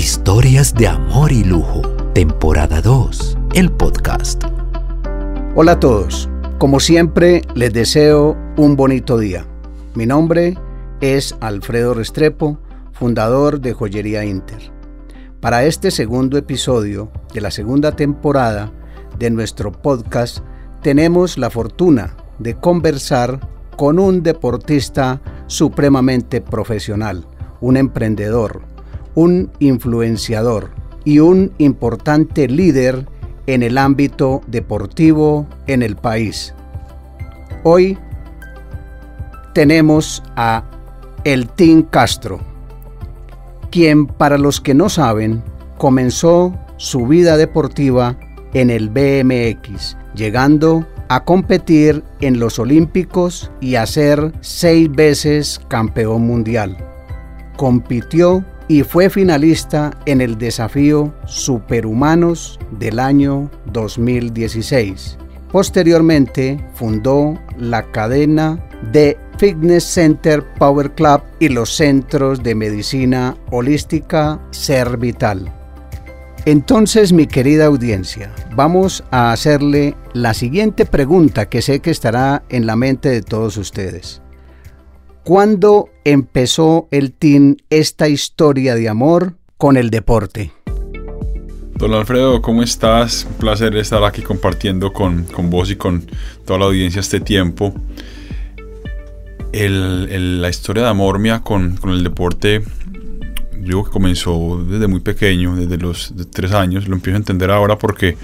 Historias de amor y lujo, temporada 2, el podcast. Hola a todos, como siempre les deseo un bonito día. Mi nombre es Alfredo Restrepo, fundador de Joyería Inter. Para este segundo episodio de la segunda temporada de nuestro podcast, tenemos la fortuna de conversar con un deportista supremamente profesional, un emprendedor, un influenciador y un importante líder en el ámbito deportivo en el país. Hoy tenemos a El Team Castro, quien para los que no saben comenzó su vida deportiva en el BMX, llegando a competir en los Olímpicos y a ser seis veces campeón mundial. Compitió y fue finalista en el desafío Superhumanos del año 2016. Posteriormente fundó la cadena de Fitness Center Power Club y los centros de medicina holística Ser Vital. Entonces, mi querida audiencia, vamos a hacerle la siguiente pregunta que sé que estará en la mente de todos ustedes. ¿Cuándo empezó el team esta historia de amor con el deporte? Don Alfredo, ¿cómo estás? Un placer estar aquí compartiendo con, vos y con toda la audiencia este tiempo. la historia de amor mía con, el deporte, digo que comenzó desde muy pequeño, desde los tres años. Lo empiezo a entender ahora porque,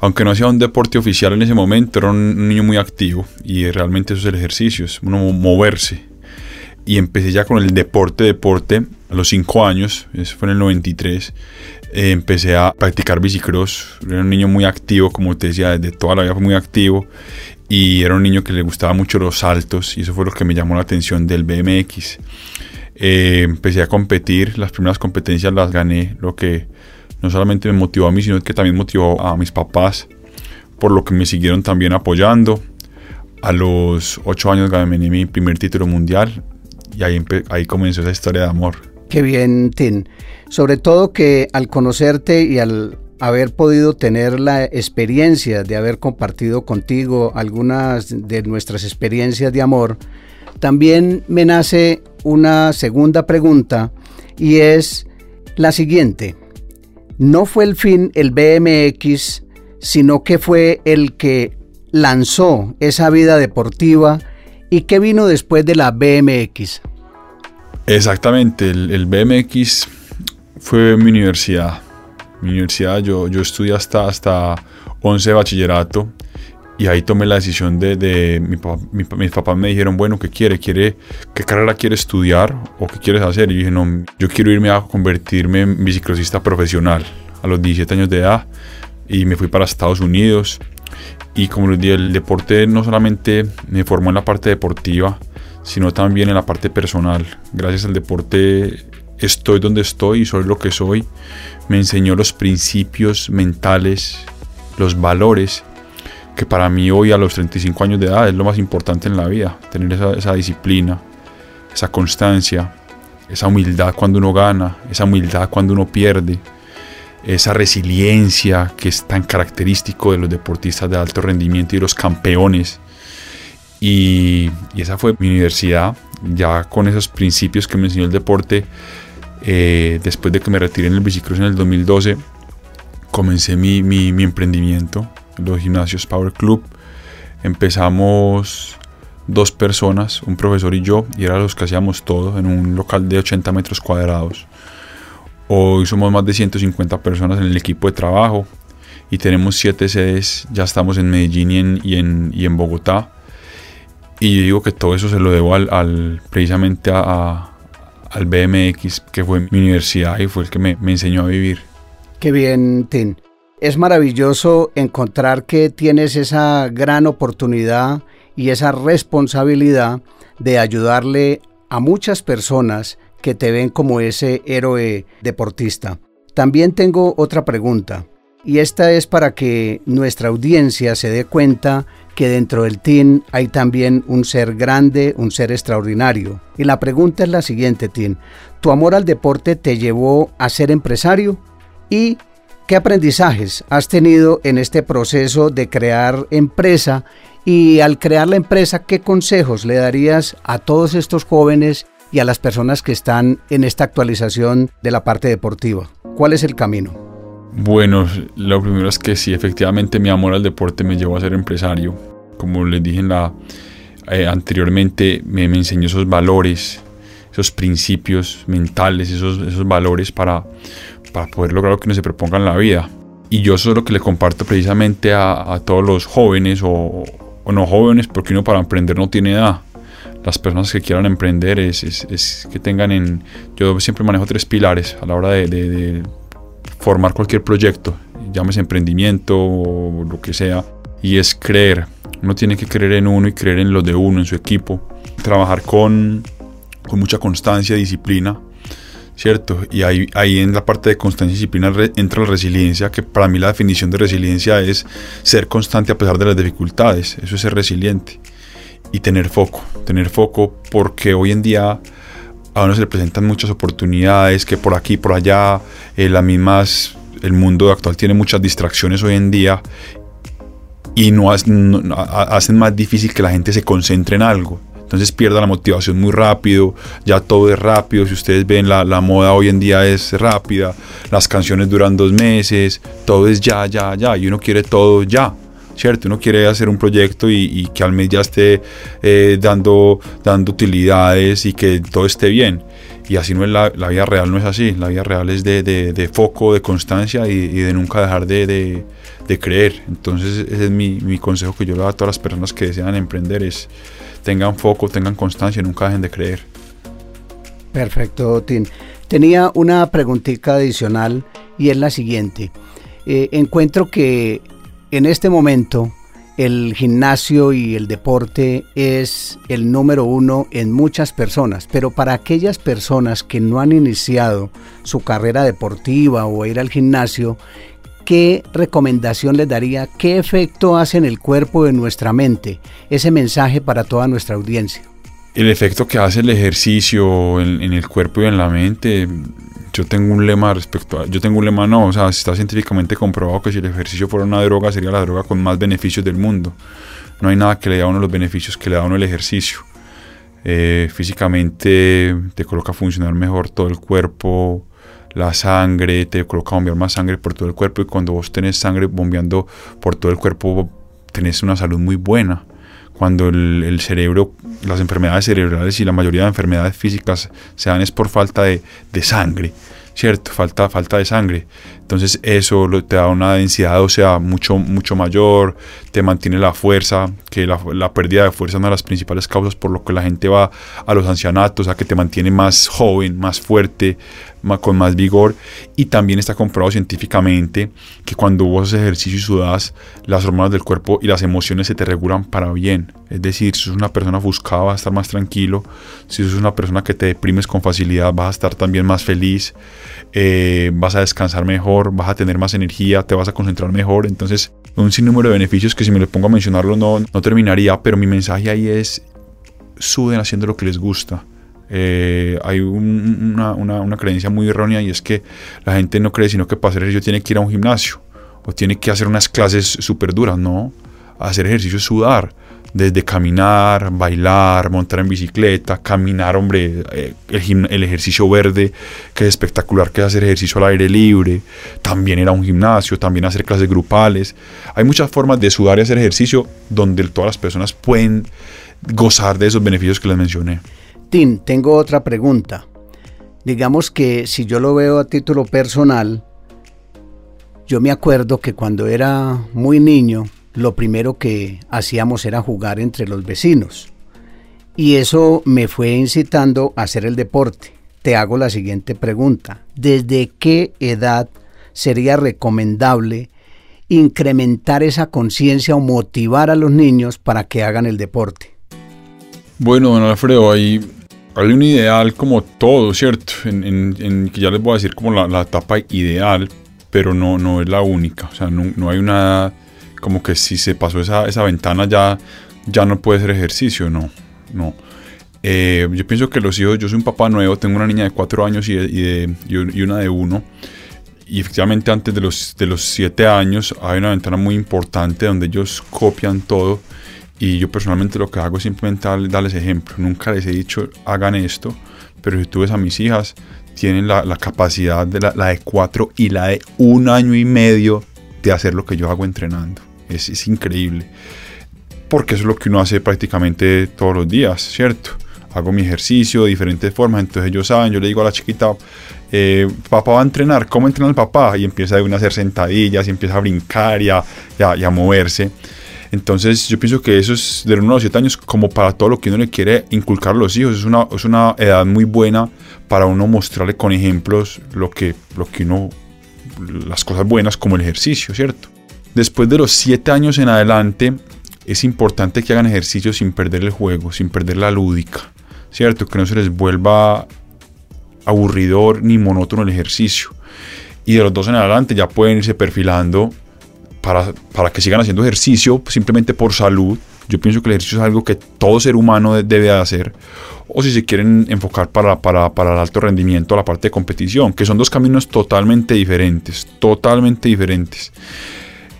aunque no hacía un deporte oficial en ese momento, era un niño muy activo y realmente eso el es uno moverse y empecé ya con el deporte, deporte, a los 5 años, eso fue en el 93, eh, empecé a practicar bicicross, era un niño muy activo, como te decía, desde toda la vida fue muy activo y era un niño que le gustaba mucho los saltos y eso fue lo que me llamó la atención del BMX. Eh, empecé a competir, las primeras competencias las gané, lo que no solamente me motivó a mí, sino que también motivó a mis papás, por lo que me siguieron también apoyando. A los 8 años gané mi primer título mundial y ahí, ahí comenzó esa historia de amor. Qué bien, Tin. Sobre todo que al conocerte y al haber podido tener la experiencia de haber compartido contigo algunas de nuestras experiencias de amor, también me nace una segunda pregunta y es la siguiente. No fue el fin el BMX, sino que fue el que lanzó esa vida deportiva ¿Y qué vino después de la BMX? Exactamente, el, BMX fue mi universidad. Mi universidad, yo, yo estudié hasta, hasta 11 de bachillerato y ahí tomé la decisión de, mi, mis papás me dijeron, bueno, ¿qué quiere? quiere? ¿Qué carrera quiere estudiar o qué quieres hacer? Y dije, no, yo quiero irme a convertirme en biciclosista profesional a los 17 años de edad y me fui para Estados Unidos y como les dije, el deporte no solamente me formó en la parte deportiva, sino también en la parte personal. Gracias al deporte estoy donde estoy y soy lo que soy. Me enseñó los principios mentales, los valores, que para mí hoy a los 35 años de edad es lo más importante en la vida. Tener esa, esa disciplina, esa constancia, esa humildad cuando uno gana, esa humildad cuando uno pierde esa resiliencia que es tan característico de los deportistas de alto rendimiento y los campeones. Y, esa fue mi universidad, ya con esos principios que me enseñó el deporte. Eh, después de que me retiré en el bicicross en el 2012, comencé mi, mi, mi emprendimiento, los gimnasios Power Club. Empezamos dos personas, un profesor y yo, y era los que hacíamos todo en un local de 80 metros cuadrados. Hoy somos más de 150 personas en el equipo de trabajo y tenemos siete sedes, ya estamos en Medellín y en, y en, Bogotá. Y yo digo que todo eso se lo debo al, precisamente a, al BMX, que fue mi universidad y fue el que me, me enseñó a vivir. Qué bien, Tim. Es maravilloso encontrar que tienes esa gran oportunidad y esa responsabilidad de ayudarle a muchas personas que te ven como ese héroe deportista. También tengo otra pregunta y esta es para que nuestra audiencia se dé cuenta que dentro del team hay también un ser grande, un ser extraordinario. Y la pregunta es la siguiente, Tim. ¿Tu amor al deporte te llevó a ser empresario? ¿Y qué aprendizajes has tenido en este proceso de crear empresa? Y al crear la empresa, ¿qué consejos le darías a todos estos jóvenes y a las personas que están en esta actualización de la parte deportiva? ¿Cuál es el camino? Bueno, lo primero es que sí, efectivamente mi amor al deporte me llevó a ser empresario. Como les dije en la, eh, anteriormente, me, enseñó esos valores, esos principios mentales, esos, esos valores para, para poder lograr lo que uno se proponga en la vida. Y yo eso es lo que le comparto precisamente a, todos los jóvenes o, o, no jóvenes, porque uno para emprender no tiene edad. Las personas que quieran emprender es, es, que tengan en... Yo siempre manejo tres pilares a la hora de, de formar cualquier proyecto, llámese emprendimiento o lo que sea, y es creer. Uno tiene que creer en uno y creer en lo de uno, en su equipo. Trabajar con, con mucha constancia, disciplina, ¿cierto? Y ahí, ahí en la parte de constancia y disciplina entra la resiliencia, que para mí la definición de resiliencia es ser constante a pesar de las dificultades, eso es ser resiliente. Y tener foco, tener foco porque hoy en día a uno se le presentan muchas oportunidades, que por aquí, por allá, eh, las mismas, el mundo actual tiene muchas distracciones hoy en día y no, hacen más difícil que la gente se concentre en algo. Entonces pierda la motivación muy rápido, ya todo es rápido, si ustedes ven la, la, moda hoy en día es rápida, las canciones duran dos meses, todo es ya, ya, ya, y uno quiere todo ya. ¿Cierto? Uno quiere hacer un proyecto y, que al mes ya esté eh, dando, dando utilidades y que todo esté bien. Y así no es la, la vida real, no es así. La vida real es de, de, foco, de constancia y, de nunca dejar de, de, creer. Entonces ese es mi, mi, consejo que yo le doy a todas las personas que desean emprender, es tengan foco, tengan constancia y nunca dejen de creer. Perfecto, Tim. Tenía una preguntita adicional y es la siguiente. Eh, encuentro que en este momento, el gimnasio y el deporte es el número uno en muchas personas, pero para aquellas personas que no han iniciado su carrera deportiva o ir al gimnasio, ¿qué recomendación les daría? ¿Qué efecto hace en el cuerpo y en nuestra mente? Ese mensaje para toda nuestra audiencia. El efecto que hace el ejercicio en, en el cuerpo y en la mente yo tengo un lema respecto a, yo tengo un lema no, o sea, está científicamente comprobado que si el ejercicio fuera una droga sería la droga con más beneficios del mundo. No hay nada que le dé a uno los beneficios que le da a uno el ejercicio. Eh, físicamente te coloca a funcionar mejor todo el cuerpo, la sangre, te coloca a bombear más sangre por todo el cuerpo y cuando vos tenés sangre bombeando por todo el cuerpo tenés una salud muy buena cuando el, cerebro, las enfermedades cerebrales y la mayoría de enfermedades físicas se dan es por falta de, de sangre. ¿Cierto? Falta, falta de sangre. Entonces eso te da una densidad ósea mucho, mucho mayor, te mantiene la fuerza, que la, la, pérdida de fuerza es una de las principales causas por lo que la gente va a los ancianatos, a que te mantiene más joven, más fuerte, con más vigor. Y también está comprobado científicamente que cuando vos haces ejercicio y sudas, las hormonas del cuerpo y las emociones se te regulan para bien. Es decir, si sos una persona ofuscada vas a estar más tranquilo, si sos una persona que te deprimes con facilidad vas a estar también más feliz. Eh, vas a descansar mejor, vas a tener más energía, te vas a concentrar mejor. Entonces, un sinnúmero de beneficios que si me le pongo a mencionarlo no, no terminaría, pero mi mensaje ahí es, suden haciendo lo que les gusta. Eh, hay una, creencia muy errónea y es que la gente no cree sino que para hacer ejercicio tiene que ir a un gimnasio o tiene que hacer unas clases súper duras, no. Hacer ejercicio es sudar desde caminar, bailar, montar en bicicleta, caminar, hombre, eh, el, ejercicio verde, que es espectacular, que es hacer ejercicio al aire libre, también era un gimnasio, también hacer clases grupales. Hay muchas formas de sudar y hacer ejercicio donde todas las personas pueden gozar de esos beneficios que les mencioné. Tim, tengo otra pregunta. Digamos que si yo lo veo a título personal, yo me acuerdo que cuando era muy niño, lo primero que hacíamos era jugar entre los vecinos. Y eso me fue incitando a hacer el deporte. Te hago la siguiente pregunta. ¿Desde qué edad sería recomendable incrementar esa conciencia o motivar a los niños para que hagan el deporte? Bueno, don Alfredo, hay, hay un ideal como todo, ¿cierto? En, que ya les voy a decir como la, la etapa ideal, pero no, no es la única. O sea, no, no hay una, como que si se pasó esa, esa ventana ya, ya no puede ser ejercicio, no, no. Eh, yo pienso que los hijos, yo soy un papá nuevo, tengo una niña de cuatro años y, y, y, una de uno. Y efectivamente antes de los, de los años hay una ventana muy importante donde ellos copian todo. Y yo personalmente lo que hago es simplemente darles ejemplo. Nunca les he dicho hagan esto, pero si tú ves a mis hijas, tienen la, la capacidad de la, la, de cuatro y la de un año y medio de hacer lo que yo hago entrenando. Es, es increíble. Porque eso es lo que uno hace prácticamente todos los días, ¿cierto? Hago mi ejercicio de diferentes formas, entonces ellos saben, yo le digo a la chiquita, eh, papá va a entrenar, ¿cómo entrena el papá? Y empieza a hacer sentadillas y empieza a brincar y a, y a, y a moverse. Entonces yo pienso que eso es de los 1 a los 7 años como para todo lo que uno le quiere inculcar a los hijos. Es una, es una edad muy buena para uno mostrarle con ejemplos lo que, lo que uno, las cosas buenas como el ejercicio, ¿cierto? Después de los 7 años en adelante es importante que hagan ejercicio sin perder el juego, sin perder la lúdica, ¿cierto? Que no se les vuelva aburridor ni monótono el ejercicio. Y de los dos en adelante ya pueden irse perfilando para, para, que sigan haciendo ejercicio simplemente por salud. Yo pienso que el ejercicio es algo que todo ser humano debe hacer. O si se quieren enfocar para, para, para el alto rendimiento, la parte de competición, que son dos caminos totalmente diferentes, totalmente diferentes.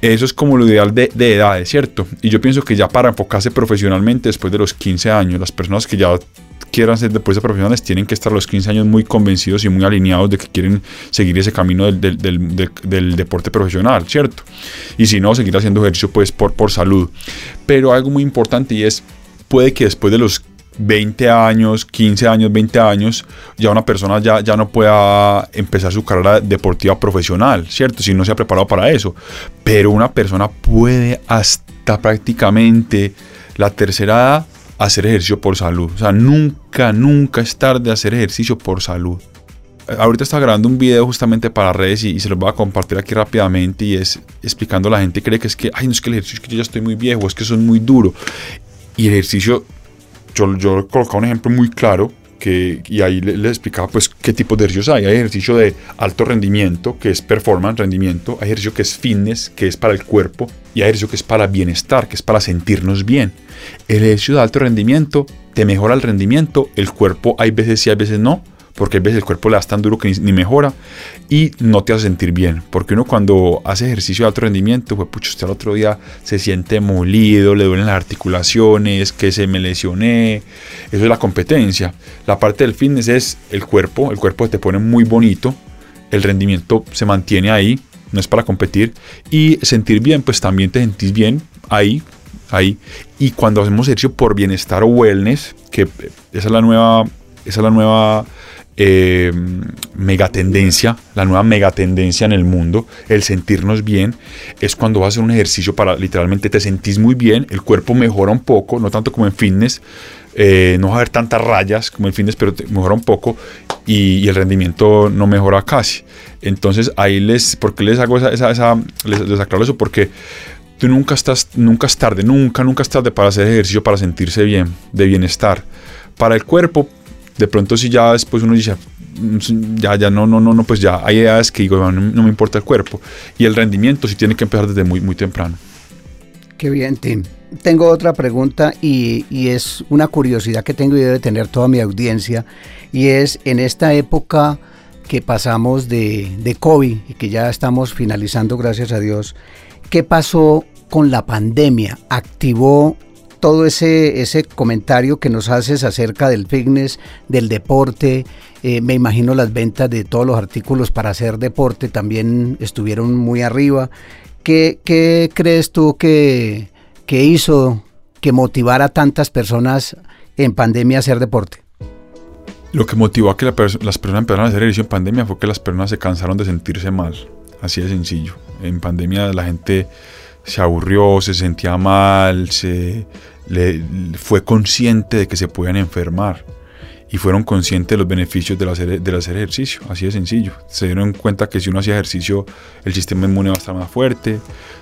Eso es como lo ideal de, de edades, ¿cierto? Y yo pienso que ya para enfocarse profesionalmente después de los 15 años, las personas que ya quieran ser deportistas profesionales tienen que estar a los 15 años muy convencidos y muy alineados de que quieren seguir ese camino del, del, del, del, deporte profesional, ¿cierto? Y si no, seguir haciendo ejercicio pues por, por salud. Pero algo muy importante y es, puede que después de los 20 años, 15 años, 20 años, ya una persona ya, ya no pueda empezar su carrera deportiva profesional, ¿cierto? Si no se ha preparado para eso. Pero una persona puede hasta prácticamente la tercera edad hacer ejercicio por salud. O sea, nunca, nunca es tarde hacer ejercicio por salud. Ahorita estaba grabando un video justamente para redes y, y, se los voy a compartir aquí rápidamente y es explicando a la gente cree que es que, ay, no es que el ejercicio es que yo ya estoy muy viejo, es que eso es muy duro. Y el ejercicio, yo, yo he colocado un ejemplo muy claro y ahí les, les explicaba pues qué tipos de ejercicios hay. Hay ejercicio de alto rendimiento, que es performance, rendimiento. Hay ejercicio que es fitness, que es para el cuerpo. Y hay ejercicio que es para bienestar, que es para sentirnos bien. El ejercicio de alto rendimiento te mejora el rendimiento, el cuerpo hay veces sí, hay veces no, porque a veces el cuerpo le das tan duro que ni, ni, mejora y no te hace sentir bien. Porque uno cuando hace ejercicio de alto rendimiento, pues pucho, usted al otro día se siente molido, le duelen las articulaciones, que se me lesioné. Eso es la competencia. La parte del fitness es el cuerpo, el cuerpo te pone muy bonito, el rendimiento se mantiene ahí, no es para competir. Y sentir bien, pues también te sentís bien ahí, ahí. Y cuando hacemos ejercicio por bienestar o wellness, que esa es la nueva, esa es la nueva eh, megatendencia, la nueva megatendencia en el mundo, el sentirnos bien, es cuando vas a hacer un ejercicio para literalmente te sentís muy bien, el cuerpo mejora un poco, no tanto como en fitness, eh, no va a haber tantas rayas como en fitness, pero mejora un poco y, y, el rendimiento no mejora casi. Entonces ahí les, ¿por qué les hago esa, esa, esa les, les aclaro eso? Porque tú nunca estás, nunca es tarde, nunca, nunca es tarde para hacer ejercicio, para sentirse bien, de bienestar. Para el cuerpo, de pronto si ya después uno dice, ya, ya no, no, no, no, pues ya hay edades que digo, no, no me importa el cuerpo. Y el rendimiento sí tiene que empezar desde muy, muy temprano. Qué bien, Tim. Tengo otra pregunta y, y, es una curiosidad que tengo y debe tener toda mi audiencia. Y es en esta época que pasamos de, de COVID y que ya estamos finalizando, gracias a Dios, ¿qué pasó con la pandemia? ¿Activó todo ese, ese comentario que nos haces acerca del fitness, del deporte? Eh, me imagino las ventas de todos los artículos para hacer deporte también estuvieron muy arriba. ¿Qué, qué crees tú que, que hizo que motivara a tantas personas en pandemia a hacer deporte? Lo que motivó a que las personas empezaran a hacer ejercicio en pandemia fue que las personas se cansaron de sentirse mal. Así de sencillo. En pandemia la gente se aburrió, se sentía mal, se fue consciente de que se podían enfermar y fueron conscientes de los beneficios del hacer, del hacer ejercicio, así de sencillo. Se dieron cuenta que si uno hacía ejercicio, el sistema inmune va a estar más fuerte,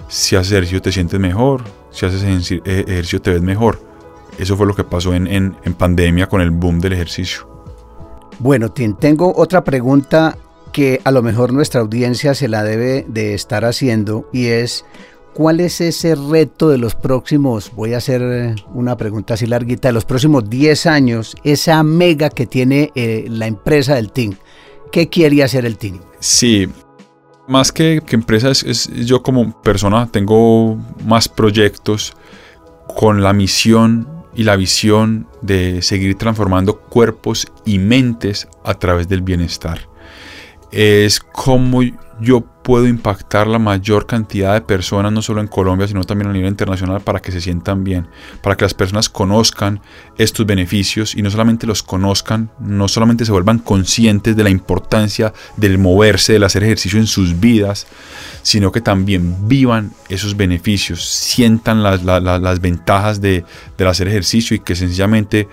si haces ejercicio te sientes mejor, si haces ejercicio te ves mejor. Eso fue lo que pasó en, en, pandemia con el boom del ejercicio. Bueno, tengo otra pregunta que a lo mejor nuestra audiencia se la debe de estar haciendo y es ¿cuál es ese reto de los próximos, voy a hacer eh, una pregunta así larguita, de los próximos 10 años, esa mega que tiene eh, la empresa del TIN? ¿Qué quiere hacer el TIN? Sí, más que, que empresa, es, yo como persona tengo más proyectos con la misión y la visión de seguir transformando cuerpos y mentes a través del bienestar. Es como yo puedo impactar la mayor cantidad de personas, no solo en Colombia, sino también a nivel internacional, para que se sientan bien, para que las personas conozcan estos beneficios y no solamente los conozcan, no solamente se vuelvan conscientes de la importancia del moverse, del hacer ejercicio en sus vidas, sino que también vivan esos beneficios, sientan las, las, ventajas de, del hacer ejercicio y que sencillamente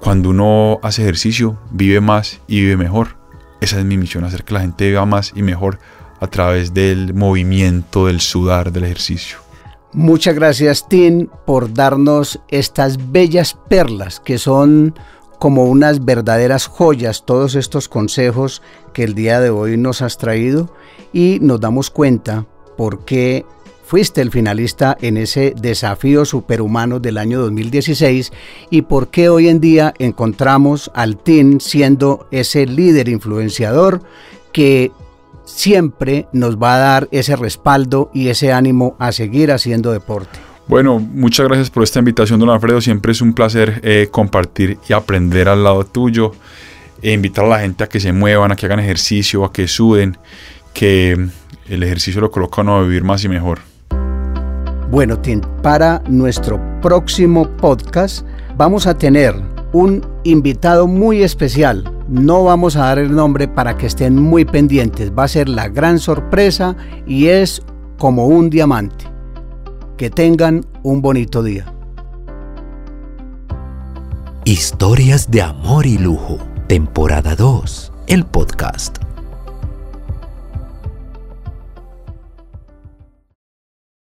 cuando uno hace ejercicio vive más y vive mejor. Esa es mi misión, hacer que la gente viva más y mejor a través del movimiento, del sudar, del ejercicio. Muchas gracias Tim por darnos estas bellas perlas que son como unas verdaderas joyas todos estos consejos que el día de hoy nos has traído y nos damos cuenta por qué fuiste el finalista en ese desafío superhumano del año 2016 y por qué hoy en día encontramos al TIN siendo ese líder influenciador que siempre nos va a dar ese respaldo y ese ánimo a seguir haciendo deporte. Bueno, muchas gracias por esta invitación, don Alfredo. Siempre es un placer eh, compartir y aprender al lado tuyo. E invitar a la gente a que se muevan, a que hagan ejercicio, a que suden, que el ejercicio lo coloca a vivir más y mejor. Bueno, para nuestro próximo podcast vamos a tener un invitado muy especial. No vamos a dar el nombre para que estén muy pendientes. Va a ser la gran sorpresa y es como un diamante. Que tengan un bonito día. Historias de amor y lujo, temporada 2, el podcast.